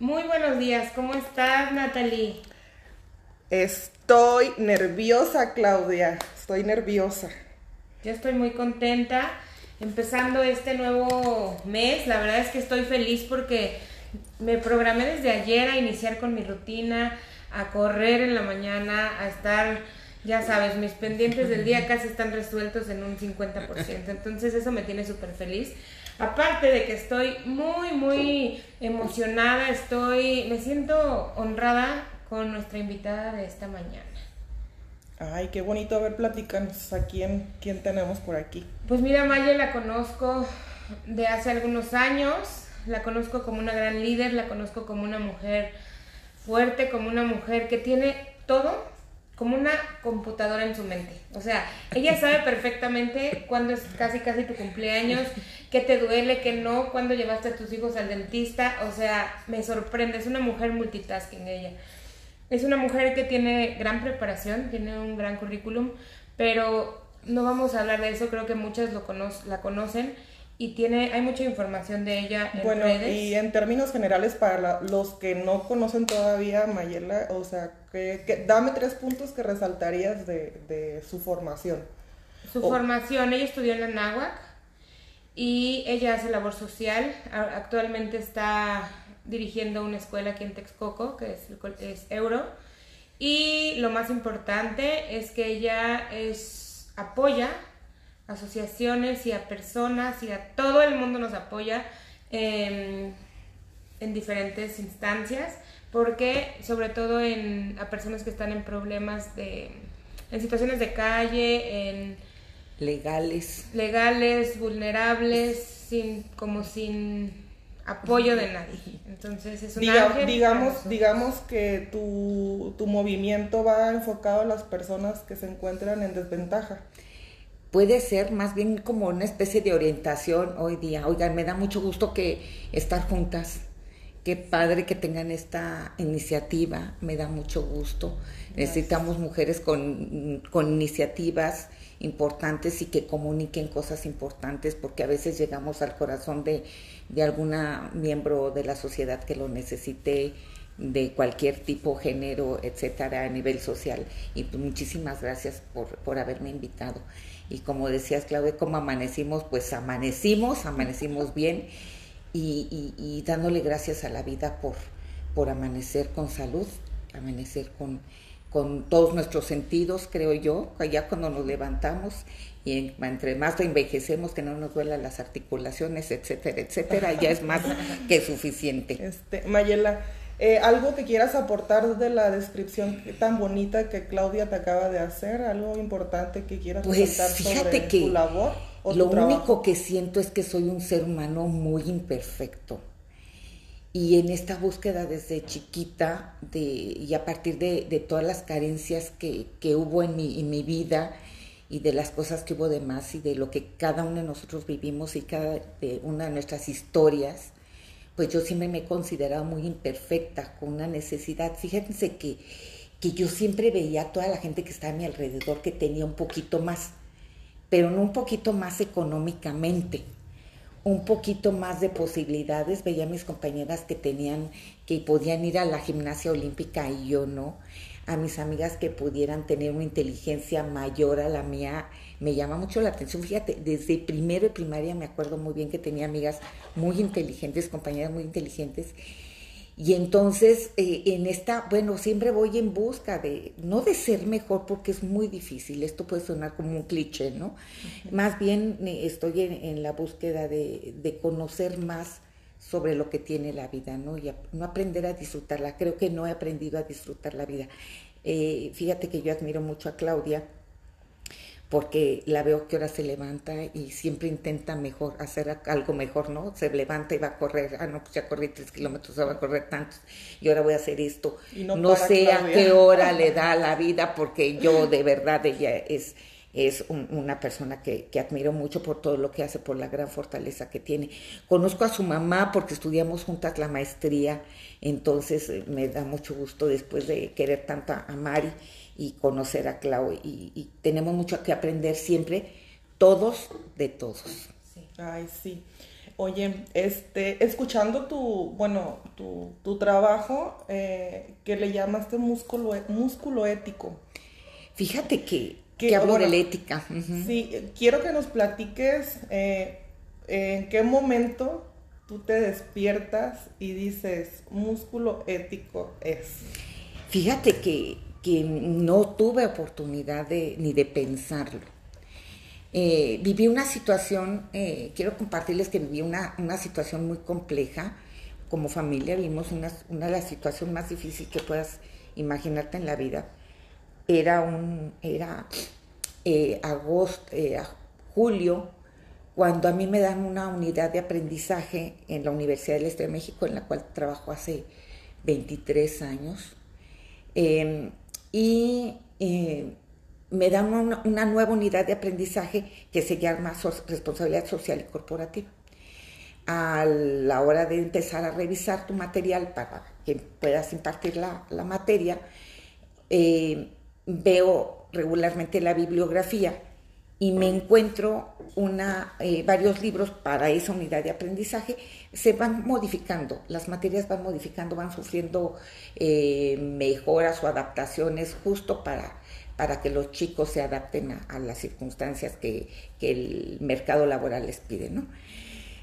Muy buenos días, ¿cómo estás Natalie? Estoy nerviosa, Claudia, estoy nerviosa. Yo estoy muy contenta empezando este nuevo mes. La verdad es que estoy feliz porque me programé desde ayer a iniciar con mi rutina, a correr en la mañana, a estar, ya sabes, mis pendientes del día casi están resueltos en un 50%. Entonces eso me tiene súper feliz. Aparte de que estoy muy, muy emocionada, estoy, me siento honrada con nuestra invitada de esta mañana. Ay, qué bonito. A ver, platícanos a quién, quién tenemos por aquí. Pues mira, Maya la conozco de hace algunos años, la conozco como una gran líder, la conozco como una mujer fuerte, como una mujer que tiene todo como una computadora en su mente. O sea, ella sabe perfectamente cuándo es casi casi tu cumpleaños, qué te duele, qué no, cuándo llevaste a tus hijos al dentista. O sea, me sorprende, es una mujer multitasking ella. Es una mujer que tiene gran preparación, tiene un gran currículum, pero no vamos a hablar de eso, creo que muchas lo la conocen y tiene hay mucha información de ella en bueno, y en términos generales para los que no conocen todavía Mayela, o sea, que, dame tres puntos que resaltarías de, su formación. Su formación, ella estudió en la NAWAC y ella hace labor social, actualmente está dirigiendo una escuela aquí en Texcoco, que es, es Euro. Y lo más importante es que ella es, apoya asociaciones y a personas y a todo el mundo nos apoya en, en diferentes instancias, porque sobre todo en, a personas que están en problemas de, en situaciones de calle, en legales, legales, vulnerables, sin, como sin apoyo de nadie. Entonces es un digamos, digamos que tu, tu movimiento va enfocado a las personas que se encuentran en desventaja. Puede ser más bien como una especie de orientación hoy día. Oigan, me da mucho gusto que estar juntas. Qué padre que tengan esta iniciativa, me da mucho gusto. Necesitamos mujeres con, con iniciativas importantes y que comuniquen cosas importantes porque a veces llegamos al corazón de, de alguna miembro de la sociedad que lo necesite de cualquier tipo, género, etcétera, a nivel social. Y pues muchísimas gracias por, por haberme invitado. Y como decías, Claudia, como amanecimos, pues amanecimos, amanecimos bien y, y, dándole gracias a la vida por, por amanecer con salud, amanecer con, con todos nuestros sentidos, creo yo, ya cuando nos levantamos y entre más envejecemos, que no nos duelan las articulaciones, etcétera, etcétera, ya es más que suficiente. Este, Mayela, eh, algo que quieras aportar de la descripción tan bonita que Claudia te acaba de hacer, algo importante que quieras pues, sobre tu labor. ¿o lo único que siento es que soy un ser humano muy imperfecto. Y en esta búsqueda desde chiquita de, y a partir de, de todas las carencias que, que hubo en mi, en mi vida, y de las cosas que hubo de más y de lo que cada uno de nosotros vivimos y cada de una de nuestras historias, pues yo siempre me he considerado muy imperfecta, con una necesidad. Fíjense que, que yo siempre veía a toda la gente que estaba a mi alrededor que tenía un poquito más, pero no un poquito más económicamente, un poquito más de posibilidades. Veía a mis compañeras que tenían, que podían ir a la gimnasia olímpica y yo no a mis amigas que pudieran tener una inteligencia mayor a la mía, me llama mucho la atención. Fíjate, desde primero de primaria me acuerdo muy bien que tenía amigas muy inteligentes, compañeras muy inteligentes. Y entonces, eh, en esta, bueno, siempre voy en busca de, no de ser mejor porque es muy difícil, esto puede sonar como un cliché, ¿no? Más bien eh, estoy en, la búsqueda de, de, conocer más sobre lo que tiene la vida, ¿no? Y no aprender a disfrutarla. Creo que no he aprendido a disfrutar la vida. Eh, fíjate que yo admiro mucho a Claudia porque la veo que ahora se levanta y siempre intenta mejor, hacer algo mejor, ¿no? Se levanta y va a correr, ah, no, pues ya corrí tres kilómetros, va a correr tantos, y ahora voy a hacer esto. no sé a qué hora le da la vida, porque yo de verdad ella es es una persona que, que, admiro mucho por todo lo que hace, por la gran fortaleza que tiene. Conozco a su mamá porque estudiamos juntas la maestría, entonces eh, me da mucho gusto después de querer tanto a Mari y conocer a Clau y, y tenemos mucho que aprender siempre, todos de todos. Ay, sí. Oye, este, escuchando tu, bueno, tu, tu trabajo, eh, que le llamaste músculo, músculo ético. Fíjate que, que, hablo de la ética. Sí, quiero que nos platiques eh, en qué momento tú te despiertas y dices, músculo ético es. Fíjate que, no tuve oportunidad de, ni de pensarlo. Eh, viví una situación, eh, quiero compartirles que viví una, situación muy compleja. Como familia vimos una, una de las situaciones más difíciles que puedas imaginarte en la vida. Era un, era eh, agosto, julio cuando a mí me dan una unidad de aprendizaje en la Universidad del Este de México, en la cual trabajo hace 23 años, em, y eh, me dan una, nueva unidad de aprendizaje que se llama responsabilidad social y corporativa. A la hora de empezar a revisar tu material para que puedas impartir la, materia, eh, veo regularmente la bibliografía y me encuentro una, eh, varios libros para esa unidad de aprendizaje, se van modificando, las materias van modificando, van sufriendo eh, mejoras o adaptaciones justo para, para que los chicos se adapten a, las circunstancias que, que, el mercado laboral les pide. ¿no?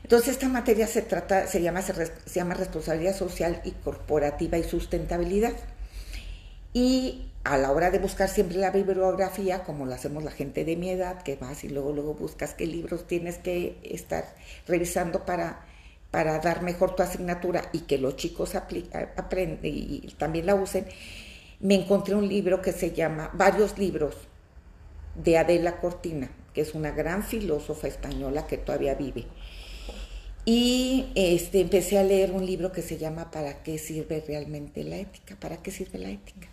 Entonces esta materia se, trata, se, llama, se llama responsabilidad social y corporativa y sustentabilidad. Y a la hora de buscar siempre la bibliografía, como lo hacemos la gente de mi edad, que vas y luego, luego buscas qué libros tienes que estar revisando para, para dar mejor tu asignatura y que los chicos aprendan y también la usen, me encontré un libro que se llama, varios libros de Adela Cortina, que es una gran filósofa española que todavía vive. Y este, empecé a leer un libro que se llama ¿Para qué sirve realmente la ética? ¿Para qué sirve la ética?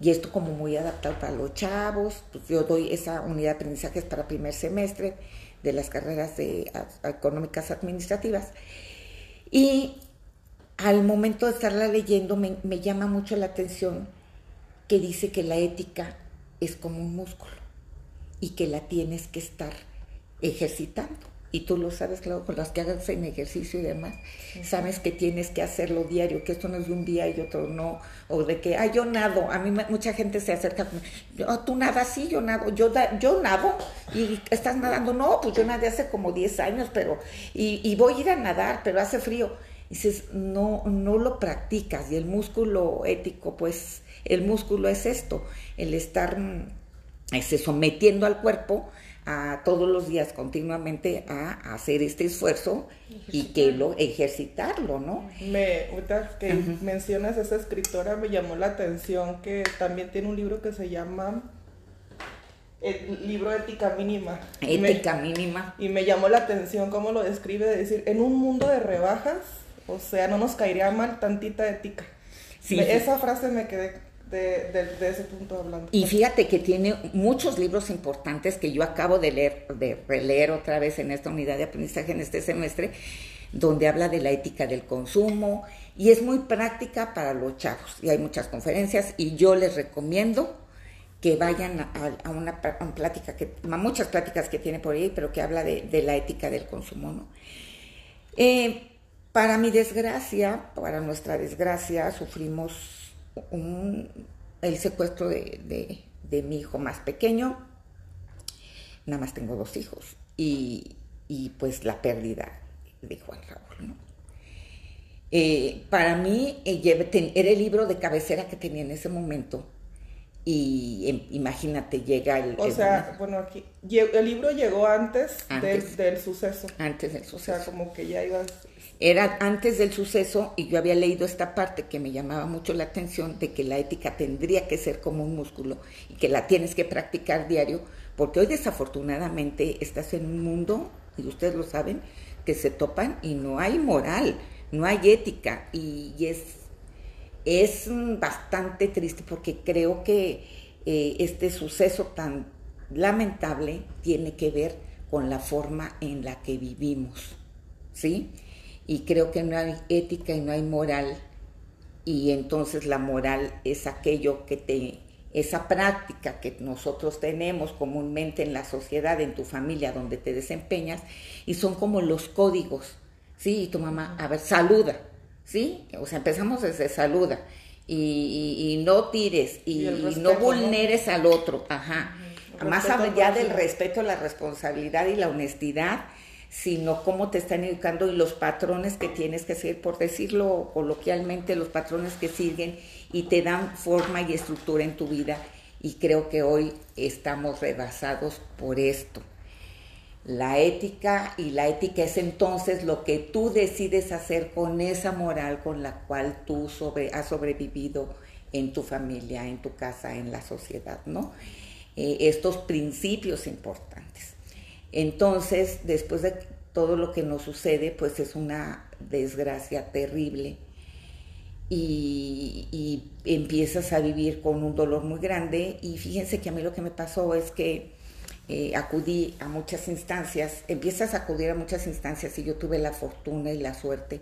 y esto como muy adaptado para los chavos, pues yo doy esa unidad de aprendizajes para primer semestre de las carreras de, económicas administrativas. Y al momento de estarla leyendo me, me llama mucho la atención que dice que la ética es como un músculo y que la tienes que estar ejercitando y tú lo sabes, claro, con las que hagas en ejercicio y demás, sabes que tienes que hacerlo diario, que esto no es de un día y otro no, o de que, ah, yo nado, a mí mucha gente se acerca, yo, tú nadas, sí, yo nado, yo, yo nado, y estás nadando, no, pues yo nadé hace como 10 años, pero, y, voy a ir a nadar, pero hace frío. dices, no, no lo practicas, y el músculo ético, pues, el músculo es esto, el estar mm, ese, sometiendo al cuerpo a todos los días continuamente a, hacer este esfuerzo y que lo ejercitarlo, ¿no? Me, ahorita que mencionas a esa escritora me llamó la atención que también tiene un libro que se llama el libro Ética Mínima. Ética Mínima. Y me llamó la atención cómo lo describe de decir, en un mundo de rebajas, o sea, no nos caería mal tantita ética. Sí, Esa frase me quedé de, ese punto hablando. Y fíjate que tiene muchos libros importantes que yo acabo de leer, de releer otra vez en esta unidad de aprendizaje en este semestre, donde habla de la ética del consumo y es muy práctica para los chavos. Y hay muchas conferencias y yo les recomiendo que vayan a, una, plática, que, muchas pláticas que tiene por ahí, pero que habla de, la ética del consumo. ¿no? Eh, para mi desgracia, para nuestra desgracia, sufrimos el secuestro de, mi hijo más pequeño. Nada más tengo dos hijos. Y, pues la pérdida de Juan Raúl. Eh, para mí eh, era el libro de cabecera que tenía en ese momento. Y em, imagínate, llega el... O sea, bueno, aquí el libro llegó antes, del, suceso. Antes del suceso. O sea, como que ya ibas era antes del suceso y yo había leído esta parte que me llamaba mucho la atención de que la ética tendría que ser como un músculo y que la tienes que practicar diario, porque hoy desafortunadamente estás en un mundo, y ustedes lo saben, que se topan y no hay moral, no hay ética y, es, es bastante triste porque creo que eh, este suceso tan lamentable tiene que ver con la forma en la que vivimos, ¿sí? Y creo que no hay ética y no hay moral y entonces la moral es aquello que te esa práctica que nosotros tenemos comúnmente en la sociedad, en tu familia donde te desempeñas, y son como los códigos, ¿sí? Y tu mamá, a ver, saluda, ¿sí? O sea, empezamos desde saluda, y, no tires, y, no vulneres al otro, ajá. Más allá del respeto, la responsabilidad y la honestidad, sino cómo te están educando y los patrones que tienes que seguir, por decirlo coloquialmente, los patrones que siguen y te dan forma y estructura en tu vida. Y creo que hoy estamos rebasados por esto. La ética y la ética es entonces lo que tú decides hacer con esa moral con la cual tú sobre, has sobrevivido en tu familia, en tu casa, en la sociedad, ¿no? Eh, estos principios importantes. Entonces, después de todo lo que nos sucede, pues es una desgracia terrible. Y, empiezas a vivir con un dolor muy grande. Y fíjense que a mí lo que me pasó es que eh, acudí a muchas instancias, empiezas a acudir a muchas instancias y yo tuve la fortuna y la suerte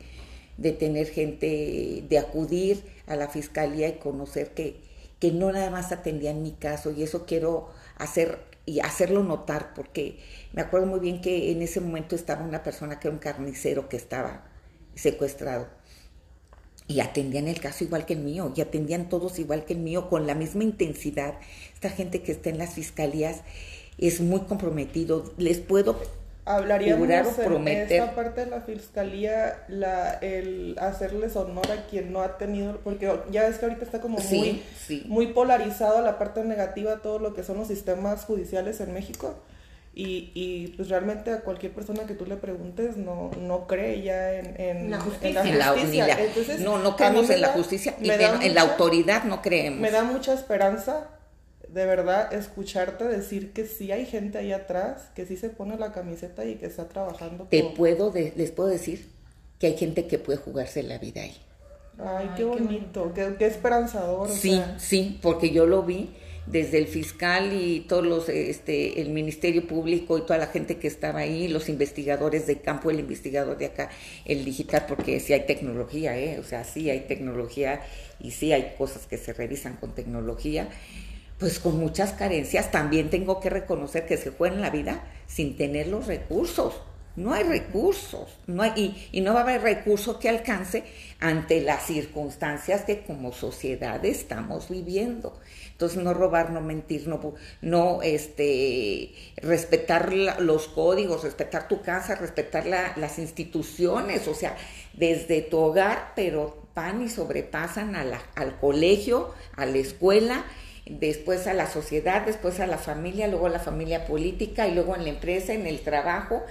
de tener gente, de acudir a la fiscalía y conocer que, que no nada más atendían mi caso. Y eso quiero hacer y hacerlo notar, porque me acuerdo muy bien que en ese momento estaba una persona que era un carnicero que estaba secuestrado. Y atendían el caso igual que el mío, y atendían todos igual que el mío, con la misma intensidad. Esta gente que está en las fiscalías es muy comprometido. Les puedo Hablaríamos en esta parte de la fiscalía, la, el hacerles honor a quien no ha tenido, porque ya es que ahorita está como muy, muy polarizado la parte negativa, todo lo que son los sistemas judiciales en México. Y, y pues realmente a cualquier persona que tú le preguntes no, no cree ya en, en, la justicia. no, no creemos en la justicia, en la autoridad no creemos. Me da mucha esperanza de verdad escucharte decir que sí hay gente ahí atrás, que sí se pone la camiseta y que está trabajando. Te puedo, les puedo decir que hay gente que puede jugarse la vida ahí. Ay, qué bonito, qué, esperanzador. Sí, sí, porque yo lo vi desde el fiscal y todos los, este, el Ministerio Público y toda la gente que estaba ahí, los investigadores de campo, el investigador de acá, el digital, porque sí hay tecnología, ¿eh? o sea, sí hay tecnología y sí hay cosas que se revisan con tecnología pues con muchas carencias, también tengo que reconocer que se fue en la vida sin tener los recursos. No hay recursos, no hay, y, no va a haber recurso que alcance ante las circunstancias que como sociedad estamos viviendo. Entonces, no robar, no mentir, no, no este, respetar los códigos, respetar tu casa, respetar las instituciones, o sea, desde tu hogar, pero van y sobrepasan al colegio, a la escuela, después a la sociedad, después a la familia, luego a la familia política y luego en la empresa, en el trabajo.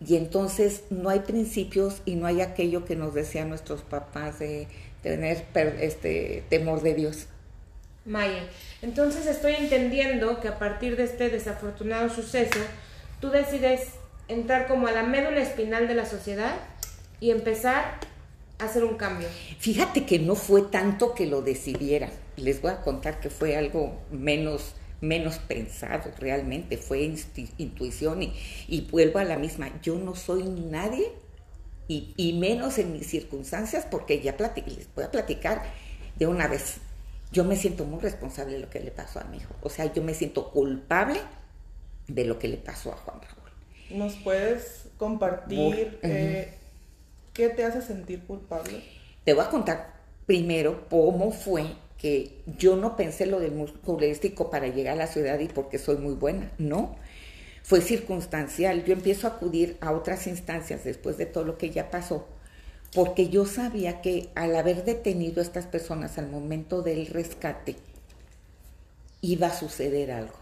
Y entonces no hay principios y no hay aquello que nos decían nuestros papás de tener este temor de Dios. Maya, entonces estoy entendiendo que a partir de este desafortunado suceso, tú decides entrar como a la médula espinal de la sociedad y empezar a hacer un cambio. Fíjate que no fue tanto que lo decidiera les voy a contar que fue algo menos, menos pensado realmente, fue intuición y, vuelvo a la misma, yo no soy nadie y, menos en mis circunstancias porque ya les voy a platicar de una vez. Yo me siento muy responsable de lo que le pasó a mi hijo, o sea, yo me siento culpable de lo que le pasó a Juan Raúl. ¿Nos puedes compartir eh, qué te hace sentir culpable? Te voy a contar primero cómo fue que yo no pensé lo del musculoestético para llegar a la ciudad y porque soy muy buena, no. Fue circunstancial. Yo empiezo a acudir a otras instancias después de todo lo que ya pasó, porque yo sabía que al haber detenido a estas personas al momento del rescate, iba a suceder algo.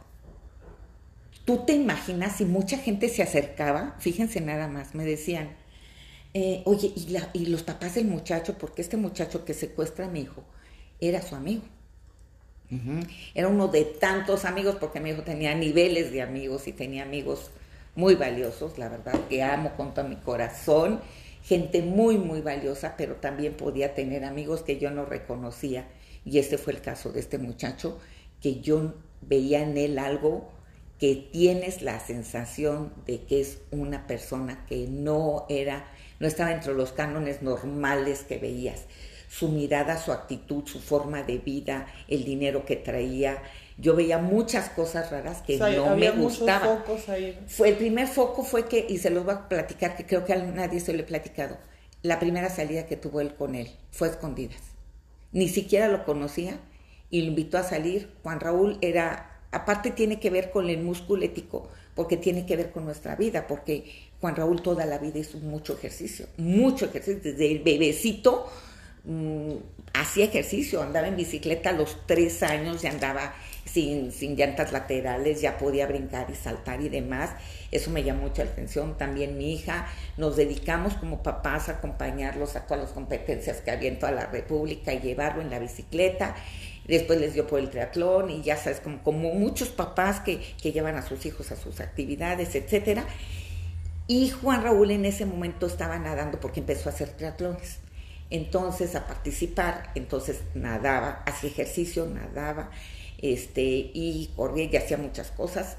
Tú te imaginas si mucha gente se acercaba, fíjense nada más, me decían, eh, oye, ¿y, y los papás del muchacho, porque este muchacho que secuestra a mi hijo, era su amigo. Era uno de tantos amigos, porque mi hijo tenía niveles de amigos y tenía amigos muy valiosos, la verdad, que amo con todo mi corazón, gente muy, muy valiosa, pero también podía tener amigos que yo no reconocía. Y este fue el caso de este muchacho, que yo veía en él algo que tienes la sensación de que es una persona que no era no estaba entre los cánones normales que veías. Su mirada, su actitud, su forma de vida, el dinero que traía. Yo veía muchas cosas raras que no me gustaban. Fue, el primer foco fue que, y se los voy a platicar, que creo que a nadie se lo he platicado, la primera salida que tuvo él con él fue escondidas. Ni siquiera lo conocía y lo invitó a salir. Juan Raúl era, aparte tiene que ver con el músculo ético, porque tiene que ver con nuestra vida, porque Juan Raúl toda la vida hizo mucho ejercicio, mucho ejercicio, desde el bebecito mm, hacía ejercicio, andaba en bicicleta a los tres años y andaba sin, sin llantas laterales, ya podía brincar y saltar y demás. Eso me llamó mucha atención. También mi hija, nos dedicamos como papás a acompañarlos a todas las competencias que había en toda la República y llevarlo en la bicicleta después les dio por el triatlón y ya sabes, como, como muchos papás que, que, llevan a sus hijos a sus actividades, etcétera. Y Juan Raúl en ese momento estaba nadando porque empezó a hacer triatlones. Entonces, a participar, entonces nadaba, hacía ejercicio, nadaba, este, y corría y hacía muchas cosas.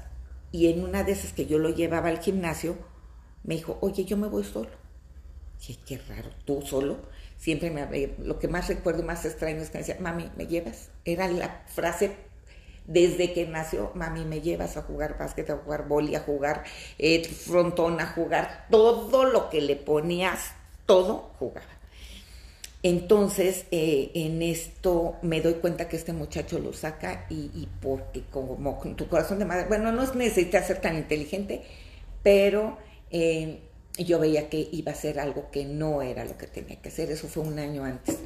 Y en una de esas que yo lo llevaba al gimnasio, me dijo, oye, yo me voy solo. Qué raro, tú solo. Siempre me lo que más recuerdo más extraño es que me decía, mami, ¿me llevas? Era la frase desde que nació, mami, me llevas a jugar básquet, a jugar boli, a jugar eh, frontón, a jugar todo lo que le ponías, todo jugaba. Entonces, eh, en esto me doy cuenta que este muchacho lo saca y, porque como tu corazón de madre, bueno, no necesita ser tan inteligente, pero eh, yo veía que iba a ser algo que no era lo que tenía que hacer. Eso fue un año antes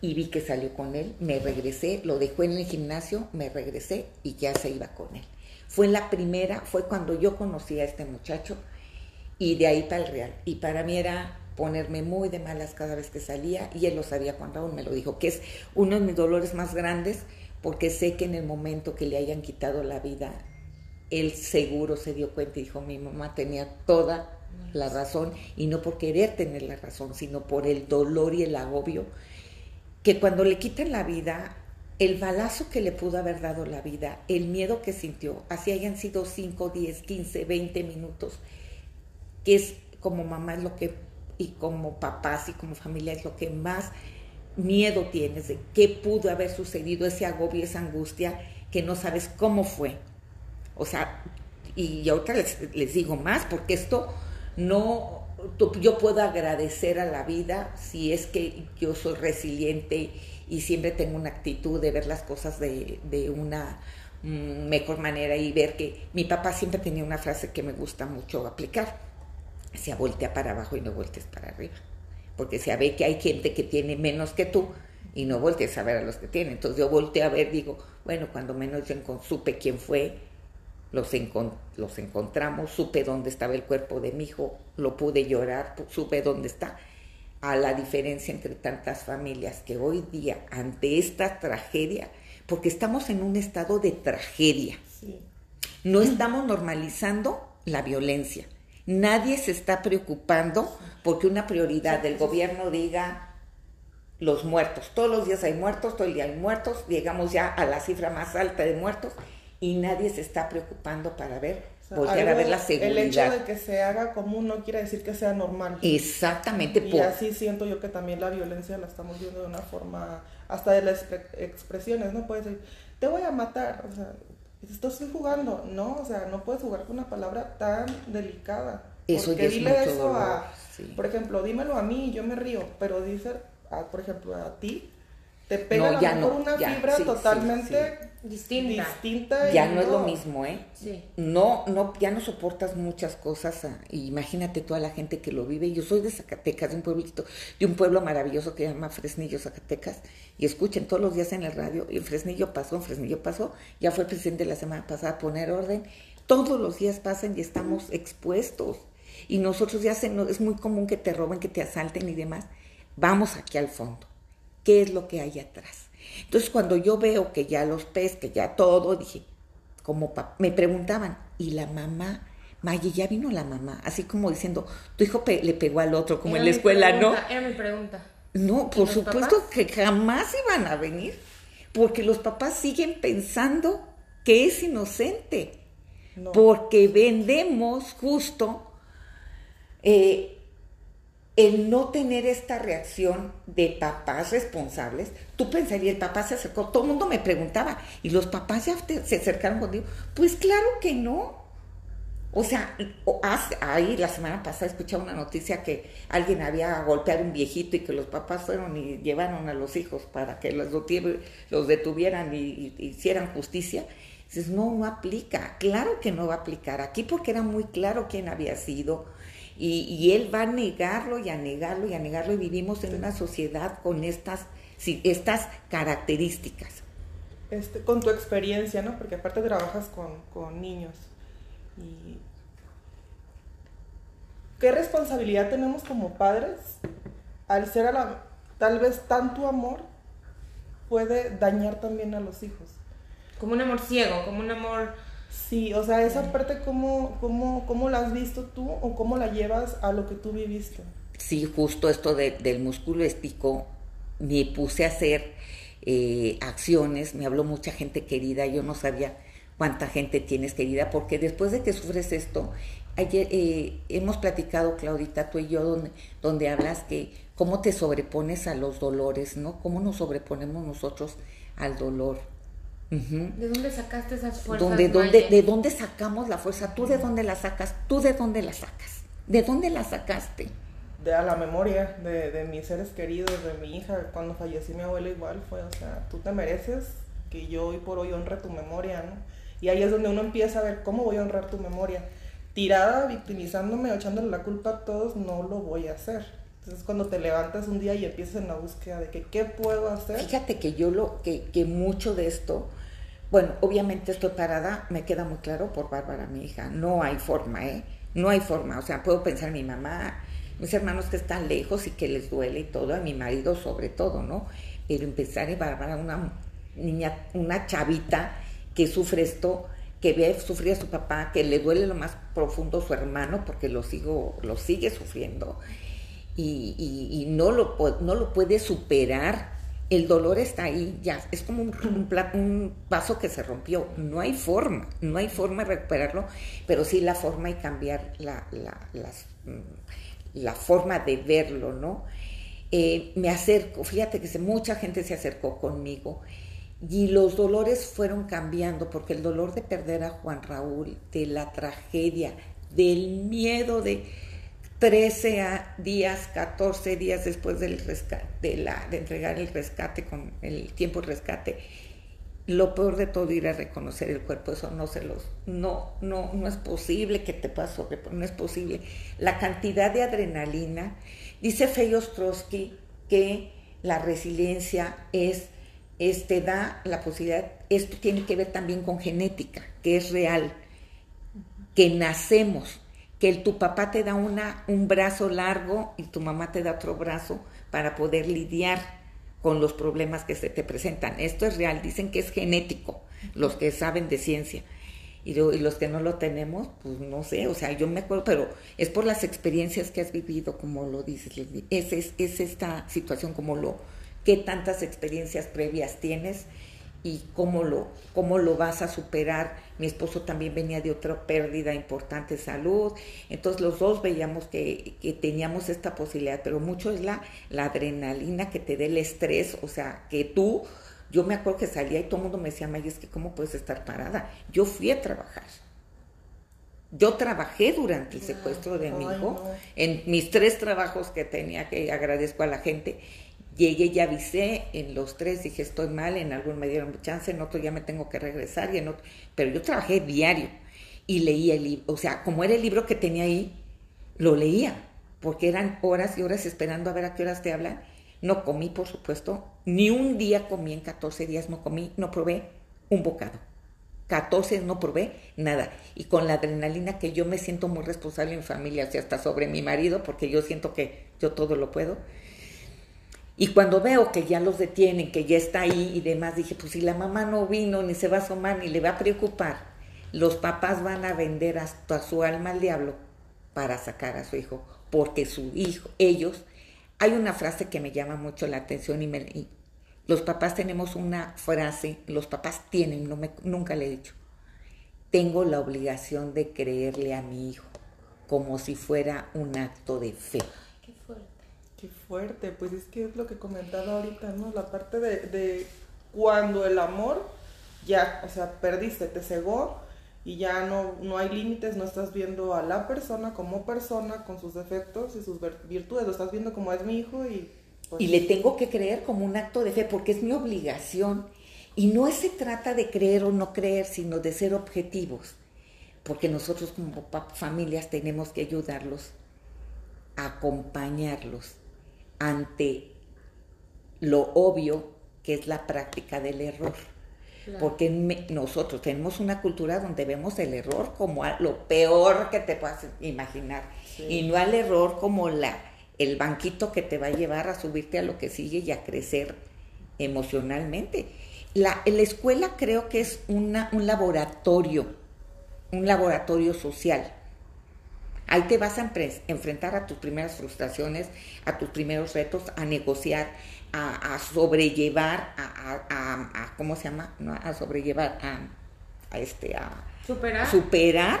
y vi que salió con él, me regresé, lo dejó en el gimnasio, me regresé y ya se iba con él. Fue la primera, fue cuando yo conocí a este muchacho y de ahí para el Real. Y para mí era ponerme muy de malas cada vez que salía y él lo sabía cuando aún me lo dijo, que es uno de mis dolores más grandes porque sé que en el momento que le hayan quitado la vida, él seguro se dio cuenta y dijo, mi mamá tenía toda la razón y no por querer tener la razón, sino por el dolor y el agobio que cuando le quitan la vida, el balazo que le pudo haber dado la vida, el miedo que sintió, así hayan sido 5, 10, 15, 20 minutos, que es como mamá es lo que, y como papás y como familia lo que más miedo tienes de qué pudo haber sucedido, ese agobio, esa angustia, que no sabes cómo fue. O sea, y ahorita les, les digo más, porque esto no, yo puedo agradecer a la vida si es que yo soy resiliente y siempre tengo una actitud de ver las cosas de, una mm, mejor manera y ver que mi papá siempre tenía una frase que me gusta mucho aplicar. Decía, voltea para abajo y no voltees para arriba. Porque se ve que hay gente que tiene menos que tú y no voltees a ver a los que tienen. Entonces yo volteo a ver, digo, bueno, cuando menos yo supe quién fue, los, los encontramos, supe dónde estaba el cuerpo de mi hijo, lo pude llorar, supe dónde está. A la diferencia entre tantas familias que hoy día, ante esta tragedia, porque estamos en un estado de tragedia, no estamos normalizando la violencia. Nadie se está preocupando porque una prioridad del gobierno diga los muertos. Todos los días hay muertos, todo el día hay muertos, llegamos ya a la cifra más alta de muertos y nadie se está preocupando para ver, volver a ver la seguridad. El hecho de que se haga común no quiere decir que sea normal. Exactamente. Y así siento yo que también la violencia la estamos viendo de una forma, hasta de las expresiones, ¿no? Puedes decir, te voy a matar, o sea, estoy jugando, no, o sea, no puedes jugar con una palabra tan delicada. Eso porque dile eso a, por ejemplo, dímelo a mí, yo me río, pero dice, por ejemplo, a ti, te pega no, ya no, una fibra totalmente distinta. ya no, es lo mismo, ¿eh? No, no, ya no soportas muchas cosas. Ah, imagínate toda la gente que lo vive. Yo soy de Zacatecas, de un pueblito, de un pueblo maravilloso que se llama Fresnillo, Zacatecas. Y escuchen todos los días en el radio, y en Fresnillo pasó, en Fresnillo pasó. Ya fue el presidente la semana pasada a poner orden. Todos los días pasan y estamos expuestos. Y nosotros ya se, es muy común que te roben, que te asalten y demás. Vamos aquí al fondo. ¿Qué es lo que hay atrás? Entonces cuando yo veo que ya los pes, que ya todo, dije, como me preguntaban, ¿y la mamá? Maye, ya vino la mamá, así como diciendo, tu hijo le pegó al otro, como en la escuela, ¿no? Era mi pregunta. No, por supuesto que jamás iban a venir, porque los papás siguen pensando que es inocente, porque vendemos justo eh, el no tener esta reacción de papás responsables, tú pensarías, el papá se acercó, todo el mundo me preguntaba, ¿y los papás ya se acercaron contigo? Pues claro que no. O sea, ahí la semana pasada escuché una noticia que alguien había golpeado a un viejito y que los papás fueron y llevaron a los hijos para que los, detuvieran y, hicieran justicia. Dices, no, no aplica. Claro que no va a aplicar aquí porque era muy claro quién había sido, y, él va a negarlo y a negarlo y a negarlo y vivimos en una sociedad con estas, estas características. Este, con tu experiencia, ¿no? Porque aparte trabajas con, niños. Y ¿Qué responsabilidad tenemos como padres al ser a la, tal vez tanto amor puede dañar también a los hijos? Como un amor ciego, como un amor Sí, o sea, esa parte, ¿cómo, cómo, cómo la has visto tú o cómo la llevas a lo que tú viviste? Sí, justo esto del músculo estico, me puse a hacer eh, acciones, me habló mucha gente querida, yo no sabía cuánta gente tienes querida, porque después de que sufres esto, ayer eh, hemos platicado, Claudita, tú y yo, donde, donde hablas que cómo te sobrepones a los dolores, ¿no? Cómo nos sobreponemos nosotros al dolor ¿De dónde sacaste esas fuerzas? ¿De dónde sacamos la fuerza? ¿Tú de dónde la sacas? ¿Tú de dónde la sacas? ¿De dónde la sacaste? De a la memoria de, de mis seres queridos, de mi hija. Cuando falleció mi abuela igual fue, o sea, tú te mereces que yo hoy por hoy honre tu memoria, ¿no? Y ahí es donde uno empieza a ver cómo voy a honrar tu memoria. Tirada, victimizándome o echándole la culpa a todos, no lo voy a hacer. Entonces cuando te levantas un día y empiezas en la búsqueda de que qué puedo hacer. Fíjate que yo lo, que, que mucho de esto bueno, obviamente estoy parada, me queda muy claro por Bárbara, mi hija. No hay forma, ¿eh? No hay forma. O sea, puedo pensar en mi mamá, mis hermanos que están lejos y que les duele y todo, a mi marido sobre todo, ¿no? Pero empezar en Bárbara, una niña, una chavita que sufre esto, que ve sufrir a su papá, que le duele lo más profundo su hermano porque lo, sigo, lo sigue sufriendo y, y no, lo, no lo puede superar el dolor está ahí, ya, es como un, vaso que se rompió, no hay forma, no hay forma de recuperarlo, pero sí la forma y cambiar la, mm, la, forma de verlo, ¿no? Eh, me acerco, fíjate que mucha gente se acercó conmigo y los dolores fueron cambiando, porque el dolor de perder a Juan Raúl, de la tragedia, del miedo de 13 días, 14 días después del rescate, de, entregar el rescate con el tiempo de rescate, lo peor de todo ir a reconocer el cuerpo, eso no se los, no, no, no es posible que te pase, no es posible. La cantidad de adrenalina, dice Fey Ostrowski que la resiliencia es, este, da la posibilidad, esto tiene que ver también con genética, que es real, que nacemos que el, tu papá te da una, un brazo largo y tu mamá te da otro brazo para poder lidiar con los problemas que se te presentan. Esto es real, dicen que es genético, los que saben de ciencia. Y, los que no lo tenemos, pues no sé, o sea, yo me acuerdo, pero es por las experiencias que has vivido, como lo dices, es, es, es esta situación, como lo, qué tantas experiencias previas tienes y cómo lo, cómo lo vas a superar. Mi esposo también venía de otra pérdida importante de salud, entonces los dos veíamos que, teníamos esta posibilidad, pero mucho es la, la adrenalina que te dé el estrés, o sea, que tú, yo me acuerdo que salía y todo el mundo me decía, May, es que cómo puedes estar parada. Yo fui a trabajar. Yo trabajé durante el secuestro de mi hijo, en mis tres trabajos que tenía, que agradezco a la gente, Llegué y avisé en los tres, dije estoy mal, en algún me dieron chance, en otro ya me tengo que regresar, y en pero yo trabajé diario y leía el libro, o sea, como era el libro que tenía ahí, lo leía, porque eran horas y horas esperando a ver a qué horas te hablan. No comí, por supuesto, ni un día comí en 14 días, no comí, no probé un bocado. 14 no probé nada. Y con la adrenalina que yo me siento muy responsable en familia, o sea, hasta sobre mi marido, porque yo siento que yo todo lo puedo y cuando veo que ya los detienen, que ya está ahí y demás, dije, pues si la mamá no vino, ni se va a asomar, ni le va a preocupar, los papás van a vender hasta su alma al diablo para sacar a su hijo, porque su hijo, ellos, hay una frase que me llama mucho la atención y, me, los papás tenemos una frase, los papás tienen, no me, nunca le he dicho, tengo la obligación de creerle a mi hijo como si fuera un acto de fe. Qué fuerte pues es que es lo que comentaba ahorita, ¿no? La parte de, de cuando el amor ya, o sea, perdiste, te cegó y ya no, no hay límites, no estás viendo a la persona como persona con sus defectos y sus virtudes, lo estás viendo como es mi hijo y... Pues y le tengo que creer como un acto de fe porque es mi obligación. Y no se trata de creer o no creer, sino de ser objetivos, porque nosotros como familias tenemos que ayudarlos, acompañarlos ante lo obvio que es la práctica del error. Porque nosotros tenemos una cultura donde vemos el error como lo peor que te puedas imaginar y no al error como la, el banquito que te va a llevar a subirte a lo que sigue y a crecer emocionalmente. La, la escuela creo que es una, un laboratorio, un laboratorio social. Ahí te vas a enfrentar a tus primeras frustraciones, a tus primeros retos, a negociar, a, sobrellevar, a, ¿cómo se llama? a sobrellevar, a, este, a superar. superar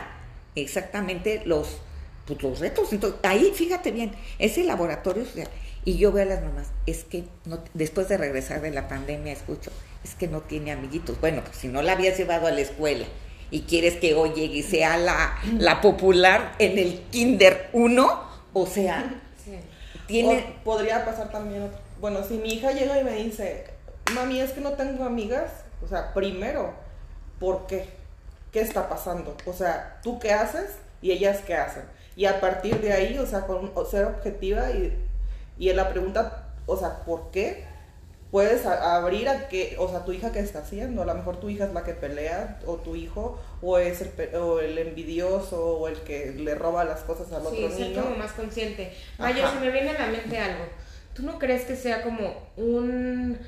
exactamente los, pues, los retos. Entonces, ahí fíjate bien, ese laboratorio social. Y yo veo a las mamás, es que no, después de regresar de la pandemia escucho, es que no tiene amiguitos. Bueno, pues si no la habías llevado a la escuela y quieres que hoy llegue y sea la, la popular en el Kinder 1, o sea, tiene... podría pasar también bueno, si mi hija llega y me dice, mami, es que no tengo amigas, o sea, primero, ¿por qué? ¿Qué está pasando? O sea, ¿tú qué haces y ellas qué hacen? Y a partir de ahí, o sea, con ser objetiva y, y en la pregunta, o sea, ¿por qué? Puedes abrir a que, o sea, tu hija qué está haciendo. A lo mejor tu hija es la que pelea, o tu hijo, o es el, o el envidioso, o el que le roba las cosas al otro niño. Sí, ser como más consciente. Vaya, se me viene a la mente algo ¿tú no crees que sea como un,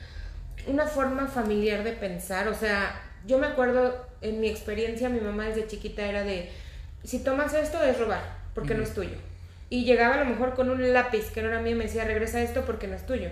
una forma familiar de pensar? O sea, yo me acuerdo en mi experiencia, mi mamá desde chiquita era de, si tomas esto es robar, porque no es tuyo. Y llegaba a lo mejor con un lápiz que no era mío y me decía, regresa esto porque no es tuyo.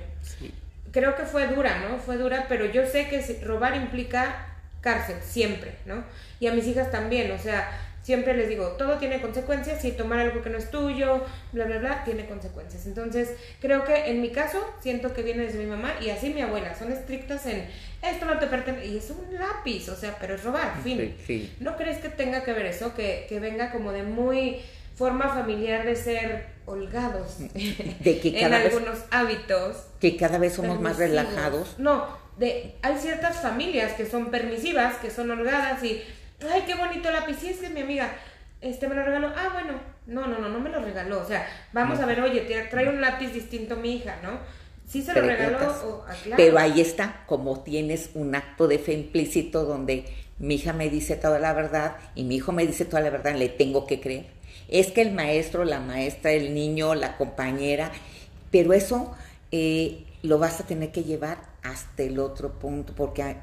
Creo que fue dura, ¿no? Fue dura, pero yo sé que robar implica cárcel, siempre, ¿no? Y a mis hijas también, o sea, siempre les digo, todo tiene consecuencias y tomar algo que no es tuyo, bla, bla, bla, tiene consecuencias. Entonces, creo que en mi caso, siento que viene desde mi mamá y así mi abuela, son estrictas en, esto no te pertenece, y es un lápiz, o sea, pero es robar, fin. ¿No crees que tenga que ver eso? Que, que venga como de muy forma familiar de ser holgados de que en algunos hábitos. Que cada vez somos más relajados. No, de, hay ciertas familias que son permisivas, que son holgadas y ay, qué bonito lápiz, sí, es que mi amiga, este me lo regaló, ah, bueno, no, no, no, no me lo regaló, o sea, vamos a ver, oye, trae un lápiz distinto mi hija, ¿no? Sí se lo regaló, o, ah, pero ahí está, como tienes un acto de fe implícito donde mi hija me dice toda la verdad y mi hijo me dice toda la verdad, le tengo que creer. Es que el maestro, la maestra, el niño, la compañera, pero eso eh, lo vas a tener que llevar hasta el otro punto, porque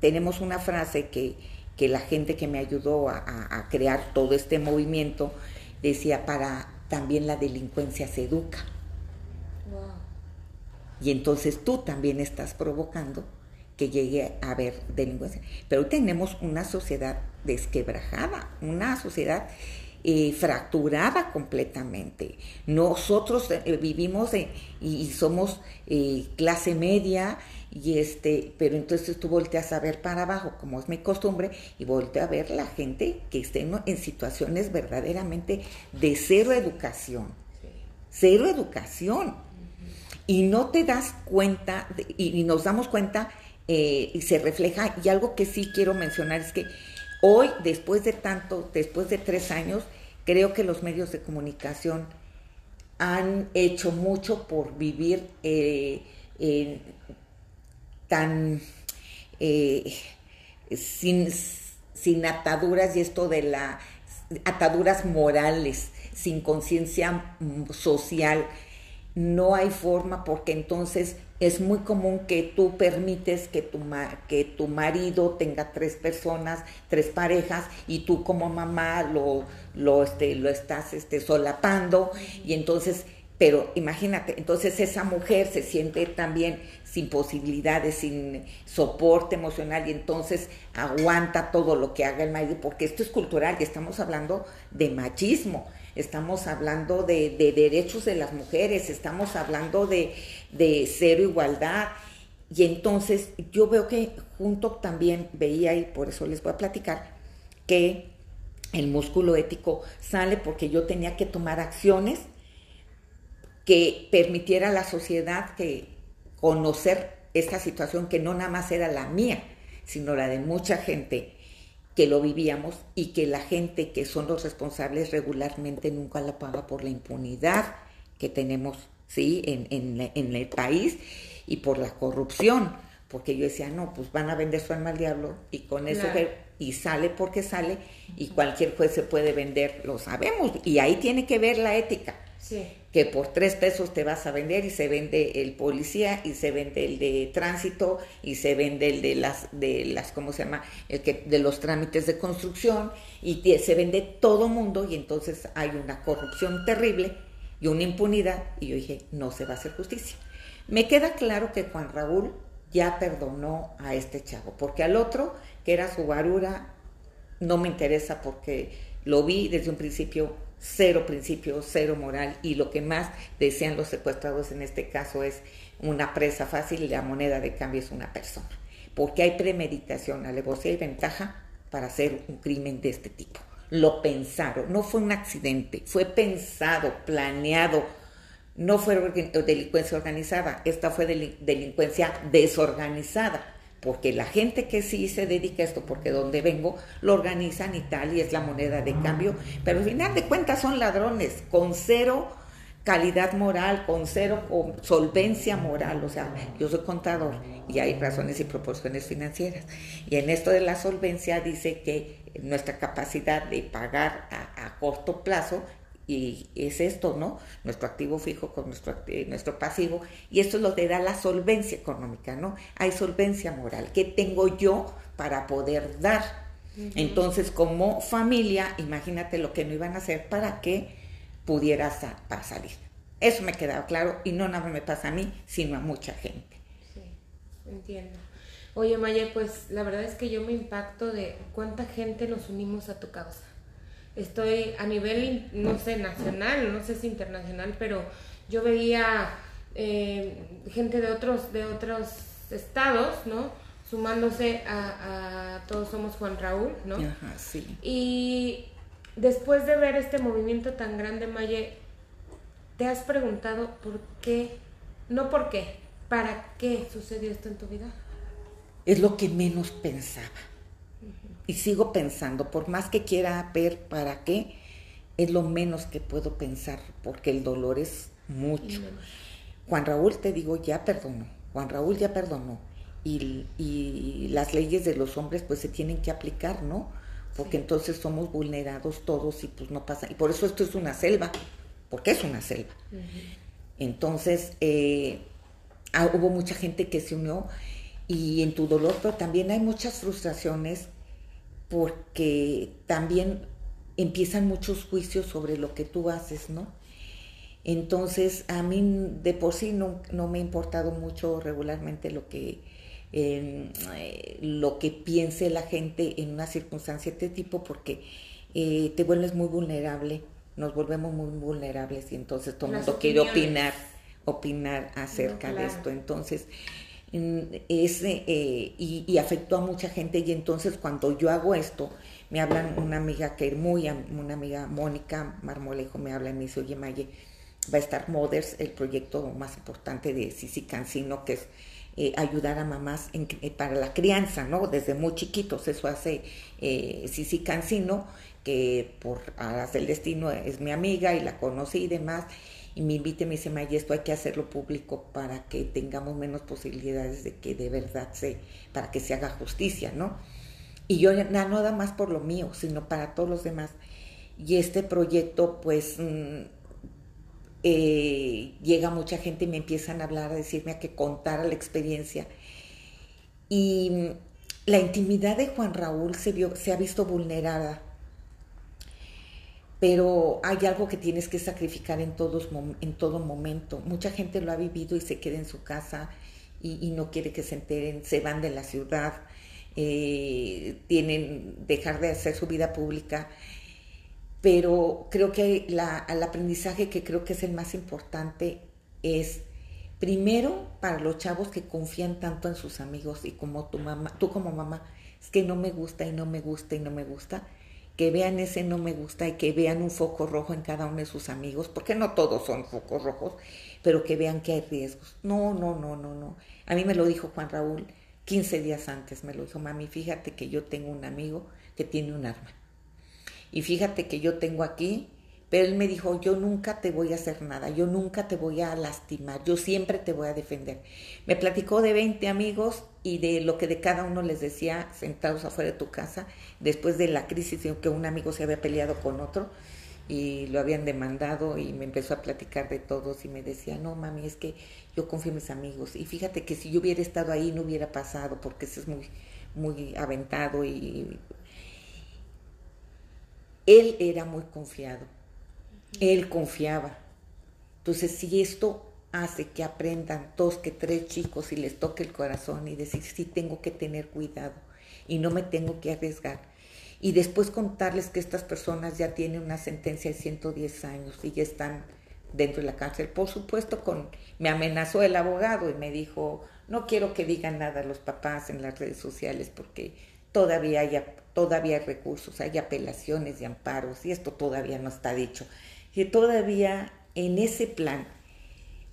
tenemos una frase que que la gente que me ayudó a, crear todo este movimiento decía, para también la delincuencia se educa. Y entonces tú también estás provocando que llegue a haber delincuencia. Pero hoy tenemos una sociedad desquebrajada, una sociedad eh, fracturada completamente. Nosotros eh, vivimos y somos eh, clase media y este, pero entonces tú volteas a ver para abajo, como es mi costumbre, y volteo a ver la gente que esté en, situaciones verdaderamente de cero educación. Cero educación. Y no te das cuenta, y, nos damos cuenta, y se refleja, y algo que sí quiero mencionar es que hoy, después de tanto, después de tres años, creo que los medios de comunicación han hecho mucho por vivir eh, tan eh, sin, sin ataduras y esto de la ataduras morales, sin conciencia social, no hay forma porque entonces es muy común que tú permites que tu, que tu marido tenga tres personas, tres parejas y tú como mamá lo, lo, este, lo estás este, solapando y entonces, pero imagínate, entonces esa mujer se siente también sin posibilidades, sin soporte emocional y entonces aguanta todo lo que haga el marido, porque esto es cultural y estamos hablando de machismo. Estamos hablando de, derechos de las mujeres, estamos hablando de, de cero igualdad. Y entonces yo veo que junto también veía, y por eso les voy a platicar, que el músculo ético sale porque yo tenía que tomar acciones que permitiera a la sociedad que conocer esta situación que no nada más era la mía, sino la de mucha gente que lo vivíamos y que la gente que son los responsables regularmente nunca la paga por la impunidad que tenemos ¿sí? en, en, el país y por la corrupción. Porque yo decía, no, pues van a vender su alma al diablo y con eso y sale porque sale y cualquier juez se puede vender, lo sabemos. Y ahí tiene que ver la ética. Que por tres pesos te vas a vender y se vende el policía y se vende el de tránsito y se vende el de las, de las, ¿cómo se llama? El que, de los trámites de construcción y se vende todo mundo y entonces hay una corrupción terrible y una impunidad y yo dije, no se va a hacer justicia. Me queda claro que Juan Raúl ya perdonó a este chavo, porque al otro, que era su barura, no me interesa porque lo vi desde un principio cero principio, cero moral y lo que más desean los secuestrados en este caso es una presa fácil y la moneda de cambio es una persona. Porque hay premeditación, alevosía y ventaja para hacer un crimen de este tipo. Lo pensaron, no fue un accidente, fue pensado, planeado, no fue delincuencia organizada, esta fue delincuencia desorganizada porque la gente que sí se dedica a esto, porque donde vengo, lo organizan y tal, y es la moneda de cambio, pero al final de cuentas son ladrones, con cero calidad moral, con cero solvencia moral, o sea, yo soy contador y hay razones y proporciones financieras. Y en esto de la solvencia dice que nuestra capacidad de pagar a, a corto plazo y es esto, ¿no? Nuestro activo fijo con nuestro, nuestro pasivo, y esto es lo que da la solvencia económica, ¿no? Hay solvencia moral. ¿Qué tengo yo para poder dar? Entonces, como familia, imagínate lo que no iban a hacer para que pudieras para salir. Eso me queda claro y no nada me pasa a mí, sino a mucha gente. Sí, entiendo. Oye, Maya, pues la verdad es que yo me impacto de cuánta gente nos unimos a tu causa estoy a nivel, no sé, nacional, no sé si internacional, pero yo veía eh, gente de otros, de otros estados, ¿no? Sumándose a, Todos Somos Juan Raúl, ¿no? Ajá, sí. Y después de ver este movimiento tan grande, Maye, ¿te has preguntado por qué? No por qué, ¿para qué sucedió esto en tu vida? Es lo que menos pensaba y sigo pensando, por más que quiera ver para qué, es lo menos que puedo pensar, porque el dolor es mucho. Juan Raúl, te digo, ya perdonó. Juan Raúl ya perdonó. Y, y, las leyes de los hombres pues se tienen que aplicar, ¿no? Porque entonces somos vulnerados todos y pues no pasa. Y por eso esto es una selva, porque es una selva. Entonces, eh, ah, hubo mucha gente que se unió y en tu dolor, pero también hay muchas frustraciones porque también empiezan muchos juicios sobre lo que tú haces, ¿no? Entonces, a mí de por sí no, me ha importado mucho regularmente lo que, em, eh, lo que piense la gente en una circunstancia de este tipo, porque eh, te vuelves muy vulnerable, nos volvemos muy vulnerables y entonces todo el mundo quiere opinar, opinar acerca de esto. Entonces, ese, eh, y, afectó a mucha gente y entonces cuando yo hago esto, me hablan una amiga que es muy, una amiga Mónica Marmolejo me habla y me dice, oye Maye, va a estar Mothers, el proyecto más importante de Sisi Cancino, que es eh, ayudar a mamás eh, para la crianza, ¿no? Desde muy chiquitos, eso hace eh, Sisi Cancino, que por alas del destino es mi amiga y la conocí y demás, y me invita y me dice, May, hay que hacerlo público para que tengamos menos posibilidades de que de verdad se, para que se haga justicia, ¿no? Y yo no nada más por lo mío, sino para todos los demás. Y este proyecto, pues, mm, eh, llega mucha gente y me empiezan a hablar, a decirme a que contara la experiencia. Y mm, la intimidad de Juan Raúl se, vio, se ha visto vulnerada pero hay algo que tienes que sacrificar en, todos, en todo momento. Mucha gente lo ha vivido y se queda en su casa y, no quiere que se enteren, se van de la ciudad, eh, tienen dejar de hacer su vida pública. pero creo que la, el aprendizaje que creo que es el más importante es primero para los chavos que confían tanto en sus amigos y como tu mamá, tú como mamá, es que no me gusta y no me gusta y no me gusta, que vean ese no me gusta y que vean un foco rojo en cada uno de sus amigos, porque no todos son focos rojos, pero que vean que hay riesgos. No, no, no, no, no. A mí me lo dijo Juan Raúl 15 días antes, me lo dijo, mami, fíjate que yo tengo un amigo que tiene un arma y fíjate que yo tengo aquí, pero él me dijo, yo nunca te voy a hacer nada, yo nunca te voy a lastimar, yo siempre te voy a defender. Me platicó de 20 amigos y de lo que de cada uno les decía sentados afuera de tu casa, después de la crisis que un amigo se había peleado con otro y lo habían demandado y me empezó a platicar de todos y me decía, no mami, es que yo confío en mis amigos y fíjate que si yo hubiera estado ahí no hubiera pasado porque eso es muy, muy aventado y él era muy confiado, él confiaba. Entonces, si esto hace que aprendan dos que tres chicos y les toque el corazón y decir, sí, tengo que tener cuidado y no me tengo que arriesgar. Y después contarles que estas personas ya tienen una sentencia de 110 años y ya están dentro de la cárcel. Por supuesto, con, me amenazó el abogado y me dijo, no quiero que digan nada los papás en las redes sociales porque todavía hay, todavía hay recursos, hay apelaciones y amparos, y esto todavía no está dicho. Que todavía en ese plan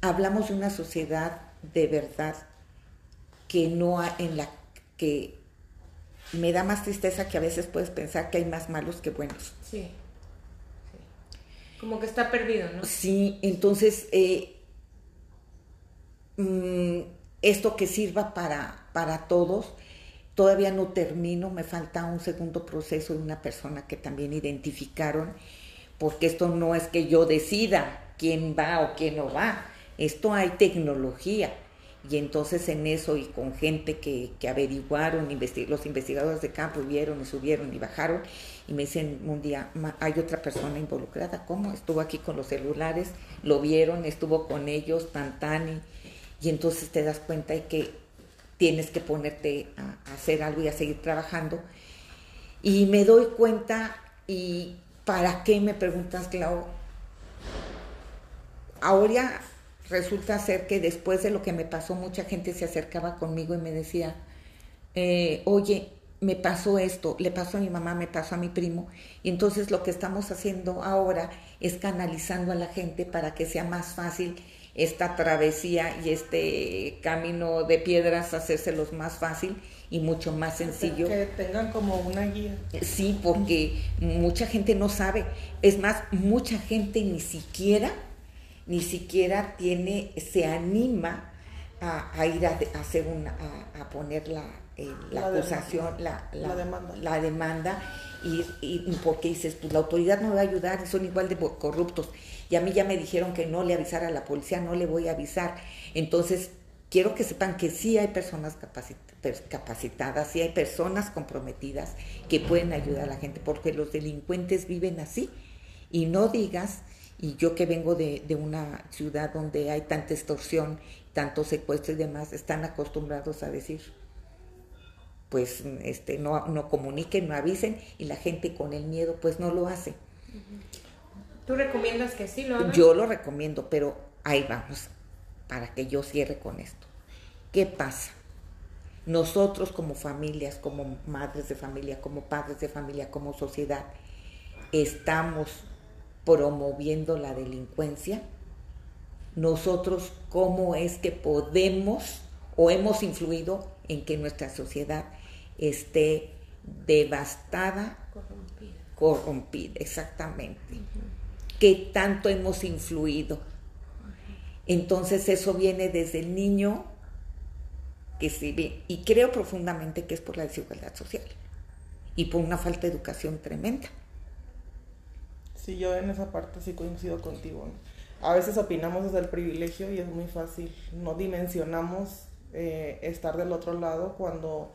hablamos de una sociedad de verdad que no en la que me da más tristeza que a veces puedes pensar que hay más malos que buenos. Sí. Como que está perdido, ¿no? Sí, entonces eh, mm, esto que sirva para, para todos Todavía no termino, me falta un segundo proceso de una persona que también identificaron, porque esto no es que yo decida quién va o quién no va, esto hay tecnología. Y entonces en eso y con gente que, que averiguaron, los investigadores de campo vieron y subieron y bajaron, y me dicen un día, hay otra persona involucrada, ¿cómo? Estuvo aquí con los celulares, lo vieron, estuvo con ellos, tan tan, y entonces te das cuenta de que tienes que ponerte a, hacer algo y a seguir trabajando. Y me doy cuenta, ¿y para qué me preguntas, Clau? Ahora resulta ser que después de lo que me pasó, mucha gente se acercaba conmigo y me decía, eh, oye, me pasó esto, le pasó a mi mamá, me pasó a mi primo. Y entonces lo que estamos haciendo ahora es canalizando a la gente para que sea más fácil esta travesía y este camino de piedras hacérselos más fácil y mucho más sencillo. Que tengan como una guía. Sí, porque mucha gente no sabe. Es más, mucha gente ni siquiera, ni siquiera tiene, se anima a, ir a, hacer una, a, poner la, eh, la, acusación, la, demanda. La demanda y, y, porque dices, pues la autoridad no va a ayudar, son igual de corruptos y a mí ya me dijeron que no le avisara a la policía, no le voy a avisar. Entonces, quiero que sepan que sí hay personas capacitadas, sí hay personas comprometidas que pueden ayudar a la gente, porque los delincuentes viven así. Y no digas, y yo que vengo de, una ciudad donde hay tanta extorsión, tanto secuestro y demás, están acostumbrados a decir, pues este, no, no comuniquen, no avisen, y la gente con el miedo pues no lo hace. ¿Tú recomiendas que sí lo hagan? Yo lo recomiendo, pero ahí vamos, para que yo cierre con esto. ¿Qué pasa? Nosotros como familias, como madres de familia, como padres de familia, como sociedad, estamos promoviendo la delincuencia. Nosotros, ¿cómo es que podemos o hemos influido en que nuestra sociedad esté devastada, corrompida? Corrompida, exactamente qué tanto hemos influido. Entonces eso viene desde el niño que se ve, y creo profundamente que es por la desigualdad social y por una falta de educación tremenda. Sí, yo en esa parte sí coincido contigo. A veces opinamos desde el privilegio y es muy fácil. No dimensionamos eh, estar del otro lado cuando,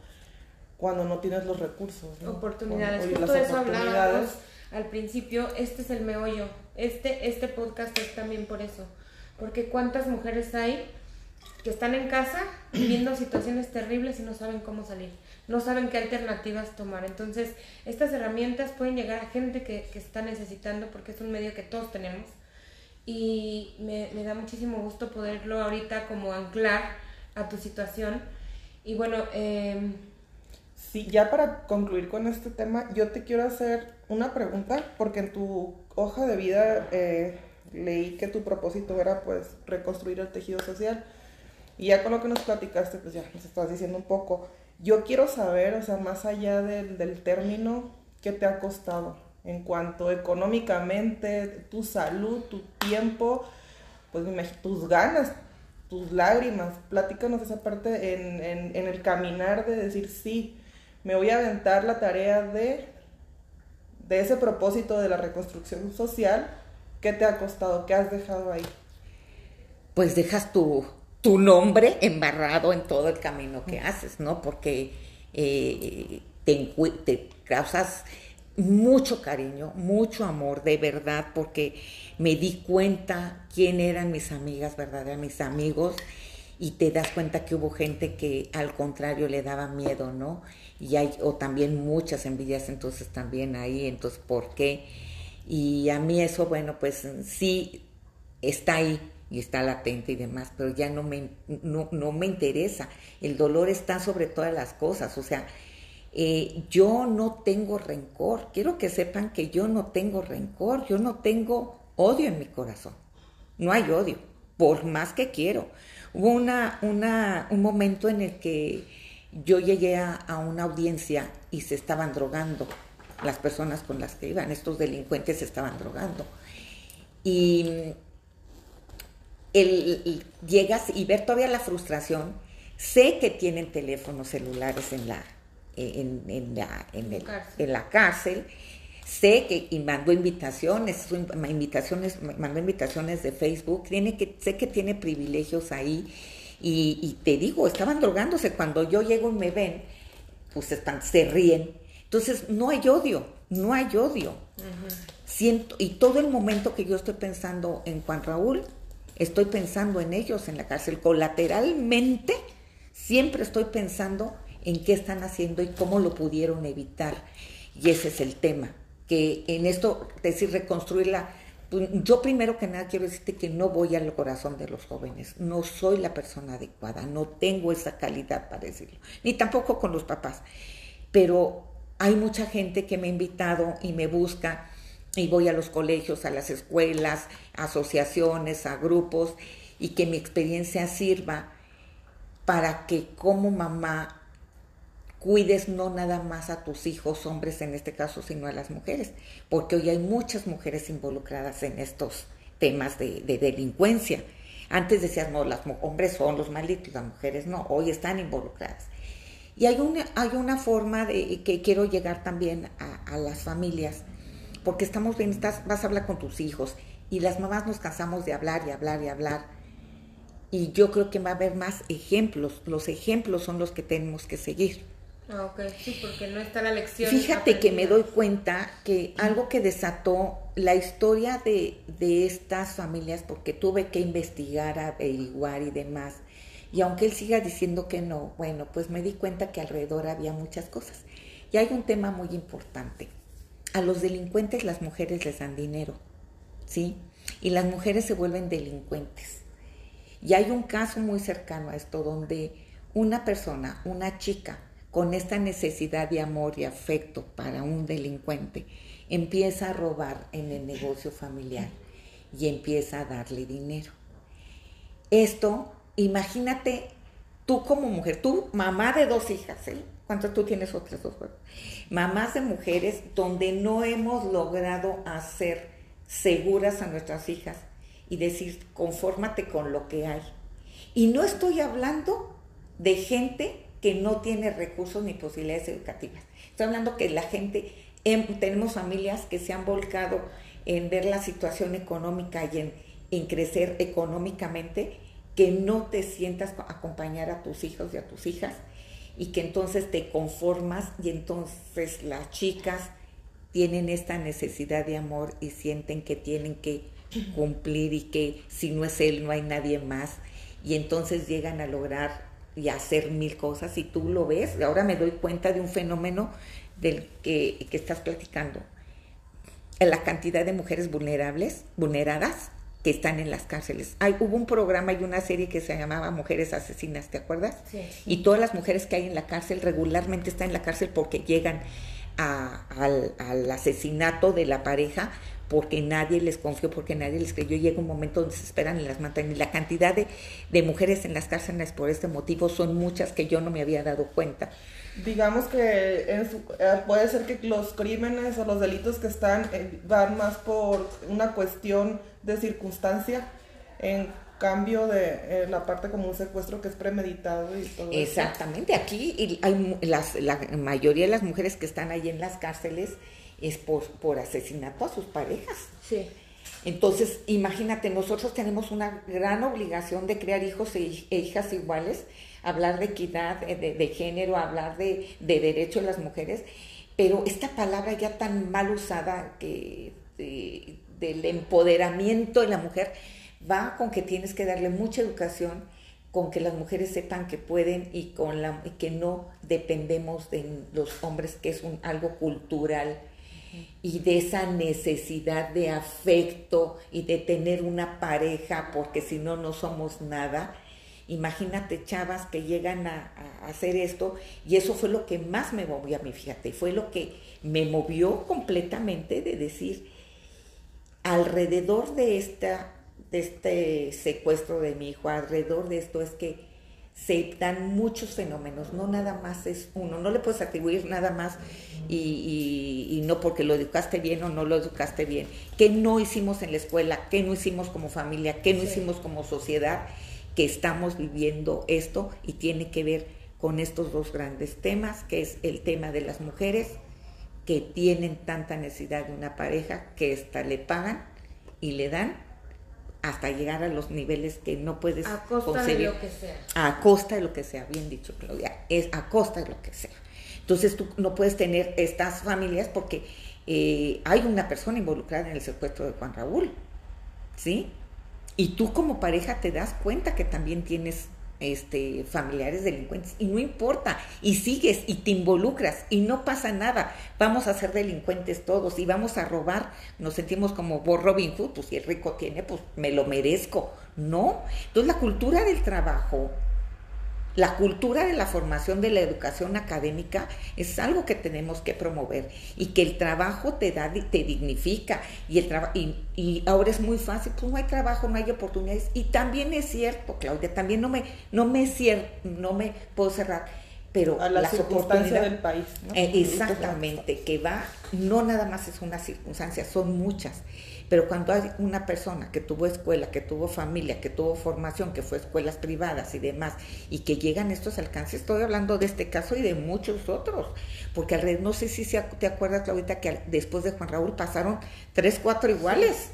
cuando no tienes los recursos. Oportunidades. Justo eso hablábamos al principio. Este es el meollo este, este podcast es también por eso, porque cuántas mujeres hay que están en casa viviendo situaciones terribles y no saben cómo salir, no saben qué alternativas tomar. Entonces, estas herramientas pueden llegar a gente que, que está necesitando porque es un medio que todos tenemos y me, da muchísimo gusto poderlo ahorita como anclar a tu situación. Y bueno, eh, Sí, ya para concluir con este tema, yo te quiero hacer una pregunta, porque en tu hoja de vida eh, leí que tu propósito era pues reconstruir el tejido social. Y ya con lo que nos platicaste, pues ya nos estás diciendo un poco. Yo quiero saber, o sea, más allá del, término, ¿qué te ha costado? En cuanto económicamente, tu salud, tu tiempo, pues tus ganas, tus lágrimas. Platícanos esa parte en, en, en el caminar de decir sí me voy a aventar la tarea de, de ese propósito de la reconstrucción social. ¿Qué te ha costado? ¿Qué has dejado ahí? Pues dejas tu, tu nombre embarrado en todo el camino que haces, ¿no? Porque eh, te, causas mucho cariño, mucho amor, de verdad, porque me di cuenta quién eran mis amigas verdaderas, mis amigos, y te das cuenta que hubo gente que al contrario le daba miedo, ¿no? y hay, o también muchas envidias entonces también ahí, entonces, ¿por qué? Y a mí eso, bueno, pues sí está ahí y está latente y demás, pero ya no me, no, me interesa. El dolor está sobre todas las cosas, o sea, eh, yo no tengo rencor, quiero que sepan que yo no tengo rencor, yo no tengo odio en mi corazón, no hay odio, por más que quiero. Hubo una, una, un momento en el que yo llegué a, una audiencia y se estaban drogando, las personas con las que iban, estos delincuentes se estaban drogando. Y el, llegas y ver todavía la frustración, sé que tienen teléfonos celulares en la, en, la, en, la cárcel, sé que y mandó invitaciones, invitaciones, mandó invitaciones de Facebook, tiene que, sé que tiene privilegios ahí y, te digo, estaban drogándose. Cuando yo llego y me ven, pues están, se ríen. Entonces, no hay odio, no hay odio. Siento, y todo el momento que yo estoy pensando en Juan Raúl, estoy pensando en ellos en la cárcel. Colateralmente, siempre estoy pensando en qué están haciendo y cómo lo pudieron evitar. Y ese es el tema, que en esto, es decir, reconstruir la, pues, yo primero que nada quiero decirte que no voy al corazón de los jóvenes, no soy la persona adecuada, no tengo esa calidad para decirlo, ni tampoco con los papás, pero hay mucha gente que me ha invitado y me busca y voy a los colegios, a las escuelas, a asociaciones, a grupos y que mi experiencia sirva para que como mamá cuides no nada más a tus hijos, hombres en este caso, sino a las mujeres, porque hoy hay muchas mujeres involucradas en estos temas de, delincuencia. Antes decías, no, los hombres son los malditos, las mujeres no, hoy están involucradas. Y hay una, hay una forma de que quiero llegar también a, las familias, porque estamos bien, estás, vas a hablar con tus hijos y las mamás nos cansamos de hablar y hablar y hablar. Y yo creo que va a haber más ejemplos, los ejemplos son los que tenemos que seguir. Ah, ok, sí, porque no está la lección. Fíjate que me doy cuenta que algo que desató la historia de, de estas familias, porque tuve que investigar, averiguar y demás, y aunque él siga diciendo que no, bueno, pues me di cuenta que alrededor había muchas cosas. Y hay un tema muy importante. A los delincuentes las mujeres les dan dinero, ¿sí? Y las mujeres se vuelven delincuentes. Y hay un caso muy cercano a esto donde una persona, una chica, con esta necesidad de amor y afecto para un delincuente, empieza a robar en el negocio familiar y empieza a darle dinero. Esto, imagínate tú como mujer, tú mamá de dos hijas, ¿eh? ¿Cuántas tú tienes otras dos? Mamás de mujeres donde no hemos logrado hacer seguras a nuestras hijas y decir, confórmate con lo que hay. Y no estoy hablando de gente que no tiene recursos ni posibilidades educativas. Estoy hablando que la gente, tenemos familias que se han volcado en ver la situación económica y en, crecer económicamente, que no te sientas acompañar a tus hijos y a tus hijas y que entonces te conformas y entonces las chicas tienen esta necesidad de amor y sienten que tienen que cumplir y que si no es él no hay nadie más y entonces llegan a lograr y a hacer mil cosas y tú lo ves. Ahora me doy cuenta de un fenómeno del que, que estás platicando. La cantidad de mujeres vulnerables, vulneradas, que están en las cárceles. Hay, hubo un programa y una serie que se llamaba Mujeres Asesinas, ¿te acuerdas? Sí, Y todas las mujeres que hay en la cárcel regularmente están en la cárcel porque llegan al, asesinato de la pareja porque nadie les confió, porque nadie les creyó. Llega un momento donde se esperan y las matan. Y la cantidad de, de mujeres en las cárceles por este motivo son muchas que yo no me había dado cuenta digamos que en su, eh, puede ser que los crímenes o los delitos que están eh, van más por una cuestión de circunstancia en cambio de eh, la parte como un secuestro que es premeditado y todo Exactamente, aquí hay las, la mayoría de las mujeres que están ahí en las cárceles es por, por asesinato a sus parejas. Sí. Entonces, imagínate, nosotros tenemos una gran obligación de crear hijos e, e hijas iguales hablar de equidad eh, de, género, hablar de, de derecho de las mujeres, pero esta palabra ya tan mal usada que del empoderamiento de la mujer va con que tienes que darle mucha educación, con que las mujeres sepan que pueden y con la que no dependemos de los hombres, que es un, algo cultural y de esa necesidad de afecto y de tener una pareja, porque si no, no somos nada. Imagínate chavas que llegan a, hacer esto y eso fue lo que más me movió a mí, fíjate, fue lo que me movió completamente de decir, alrededor de, esta, de este secuestro de mi hijo, alrededor de esto es que se dan muchos fenómenos, no nada más es uno, no le puedes atribuir nada más y, y, no porque lo educaste bien o no lo educaste bien, qué no hicimos en la escuela, qué no hicimos como familia, qué no hicimos como sociedad que estamos viviendo esto y tiene que ver con estos dos grandes temas, que es el tema de las mujeres que tienen tanta necesidad de una pareja que esta le pagan y le dan hasta llegar a los niveles que no puedes a costa de lo que sea. A costa de lo que sea, bien dicho Claudia, es a costa de lo que sea. Entonces tú no puedes tener estas familias porque eh, hay una persona involucrada en el secuestro de Juan Raúl, ¿sí? Y tú como pareja te das cuenta que también tienes este, familiares delincuentes y no importa, y sigues y te involucras y no pasa nada, vamos a ser delincuentes todos y vamos a robar, nos sentimos como Robin Hood, pues si el rico tiene, pues me lo merezco, no, entonces la cultura del trabajo la cultura de la formación de la educación académica es algo que tenemos que promover y que el trabajo te da, te dignifica y el y, y, ahora es muy fácil, pues no hay trabajo, no hay oportunidades. Y también es cierto, Claudia, también no me no me no me puedo cerrar, pero a la las oportunidades del país, eh, exactamente, que va no nada más es una circunstancia, son muchas. Pero cuando hay una persona que tuvo escuela, que tuvo familia, que tuvo formación, que fue escuelas privadas y demás, y que llegan a estos alcances, estoy hablando de este caso y de muchos otros, porque alrededor, no sé si te acuerdas, Claudita, que después de Juan Raúl pasaron tres, cuatro iguales.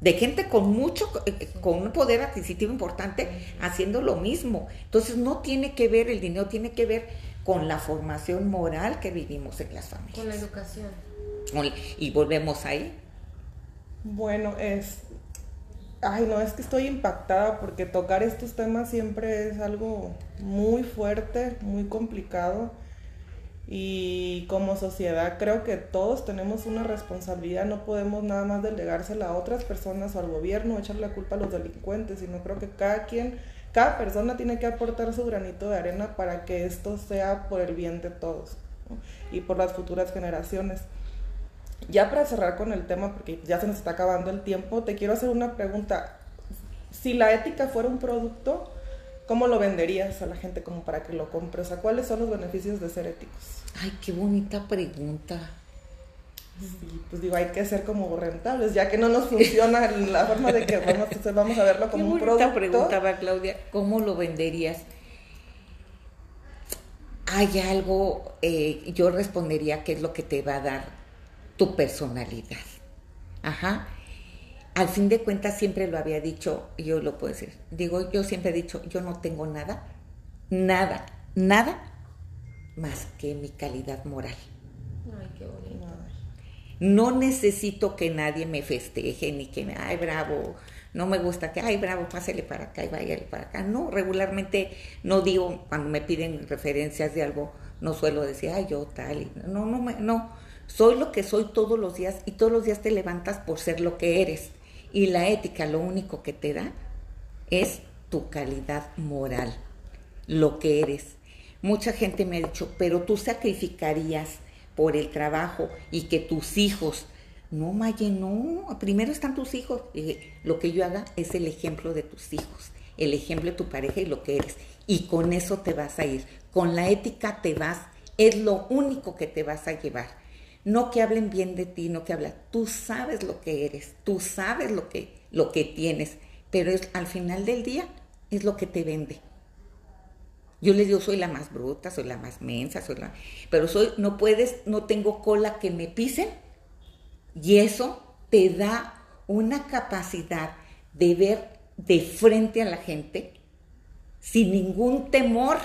de gente con mucho, eh, con un poder adquisitivo importante, haciendo lo mismo. Entonces no tiene que ver, el dinero tiene que ver con la formación moral que vivimos en las familias. Con la educación. Y volvemos ahí. Bueno, es... Ay, no, es que estoy impactada porque tocar estos temas siempre es algo muy fuerte, muy complicado. Y como sociedad creo que todos tenemos una responsabilidad, no podemos nada más delegársela a otras personas o al gobierno o echarle la culpa a los delincuentes, sino creo que cada quien, cada persona tiene que aportar su granito de arena para que esto sea por el bien de todos y por las futuras generaciones. Ya para cerrar con el tema, porque ya se nos está acabando el tiempo, te quiero hacer una pregunta. Si la ética fuera un producto, ¿cómo lo venderías a la gente como para que lo compre? O sea, ¿cuáles son los beneficios de ser éticos? Ay, qué bonita pregunta. Sí, pues digo, hay que ser como rentables, ya que no nos funciona la forma de que vamos, vamos a verlo como un producto. pregunta va, Claudia, ¿cómo lo venderías? Hay algo, eh, yo respondería que es lo que te va a dar tu personalidad. Ajá. Al fin de cuentas siempre lo había dicho, yo lo puedo decir. Digo, yo siempre he dicho, yo no tengo nada, nada, nada más que mi calidad moral. Ay, qué bonito. No necesito que nadie me festeje ni que me, ay, bravo, No me gusta que, ay, bravo, pásele para acá y váyale para acá. No, regularmente no digo, cuando me piden referencias de algo, no suelo decir, ay, yo tal. no, no, no. Soy lo que soy todos los días y todos los días te levantas por ser lo que eres. Y la ética lo único que te da es tu calidad moral, lo que eres. Mucha gente me ha dicho, pero tú sacrificarías por el trabajo y que tus hijos no, Maye, no. Primero están tus hijos. lo que yo haga es el ejemplo de tus hijos, el ejemplo de tu pareja y lo que eres. Y con eso te vas a ir. Con la ética te vas. Es lo único que te vas a llevar. No que hablen bien de ti, no que hablen. Tú sabes lo que eres, tú sabes lo que, lo que tienes, pero es, al final del día es lo que te vende. Yo les digo, soy la más bruta, soy la más mensa, soy la... Pero soy, no puedes, no tengo cola que me pisen y eso te da una capacidad de ver de frente a la gente sin ningún temor.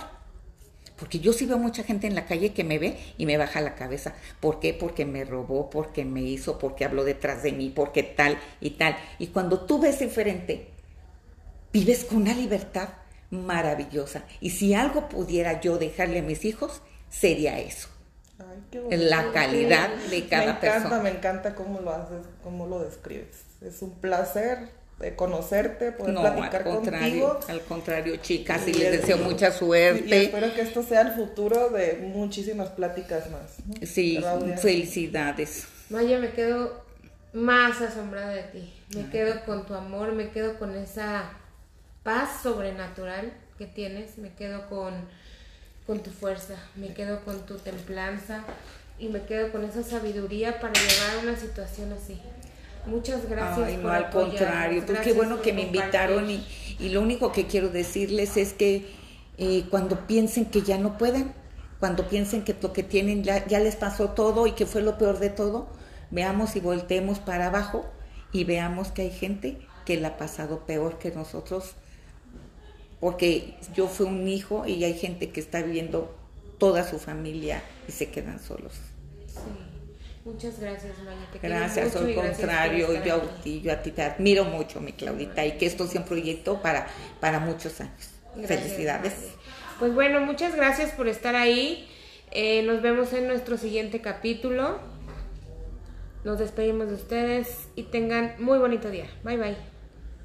Porque yo sí veo mucha gente en la calle que me ve y me baja la cabeza. ¿Por qué? Porque me robó, porque me hizo, porque habló detrás de mí, porque tal y tal. Y cuando tú ves frente, vives con una libertad maravillosa. Y si algo pudiera yo dejarle a mis hijos, sería eso la calidad de cada persona. Me encanta, me encanta cómo lo haces, cómo lo describes. Es un placer de conocerte, poder platicar al contrario, contigo. Al contrario, chicas, y, les deseo mucha suerte. Y, espero que esto sea el futuro de muchísimas pláticas más. Sí, felicidades. Maya, me quedo más asombrada de ti. Me quedo con tu amor, me quedo con esa paz sobrenatural que tienes, me quedo con con tu fuerza, me quedo con tu templanza y me quedo con esa sabiduría para llevar una situación así. Muchas gracias. Ay, no, al contrario, pues qué bueno que me invitaron y, y, lo único que quiero decirles es que eh, cuando piensen que ya no pueden, cuando piensen que lo que tienen ya, ya les pasó todo y que fue lo peor de todo, veamos y volteemos para abajo y veamos que hay gente que la ha pasado peor que nosotros porque yo fui un hijo y hay gente que está viviendo toda su familia y se quedan solos. Sí. Muchas gracias, Maya. gracias, al contrario, yo, a ti te admiro mucho, mi Claudita, y que esto sea un proyecto para, para muchos años. Felicidades. Pues bueno, muchas gracias por estar ahí. Eh, nos vemos en nuestro siguiente capítulo. Nos despedimos de ustedes y tengan muy bonito día. Bye bye.